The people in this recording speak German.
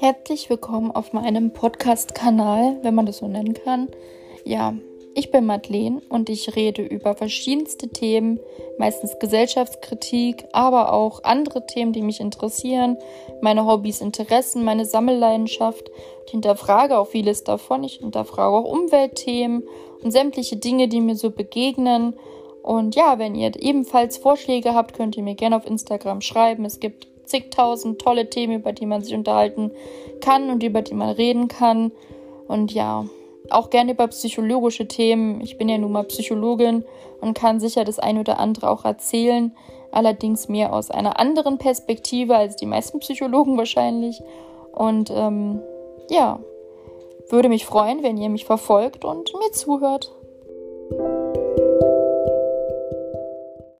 Herzlich willkommen auf meinem Podcast-Kanal, wenn man das so nennen kann. Ja, ich bin Madeleine und ich rede über verschiedenste Themen, meistens Gesellschaftskritik, aber auch andere Themen, die mich interessieren, meine Hobbys, Interessen, meine Sammelleidenschaft. Ich hinterfrage auch vieles davon. Ich hinterfrage auch Umweltthemen und sämtliche Dinge, die mir so begegnen. Und ja, wenn ihr ebenfalls Vorschläge habt, könnt ihr mir gerne auf Instagram schreiben. Es gibt zigtausend tolle Themen, über die man sich unterhalten kann und über die man reden kann. Und ja, auch gerne über psychologische Themen. Ich bin ja nun mal Psychologin und kann sicher das ein oder andere auch erzählen. Allerdings mehr aus einer anderen Perspektive als die meisten Psychologen wahrscheinlich. Und ähm, ja, würde mich freuen, wenn ihr mich verfolgt und mir zuhört.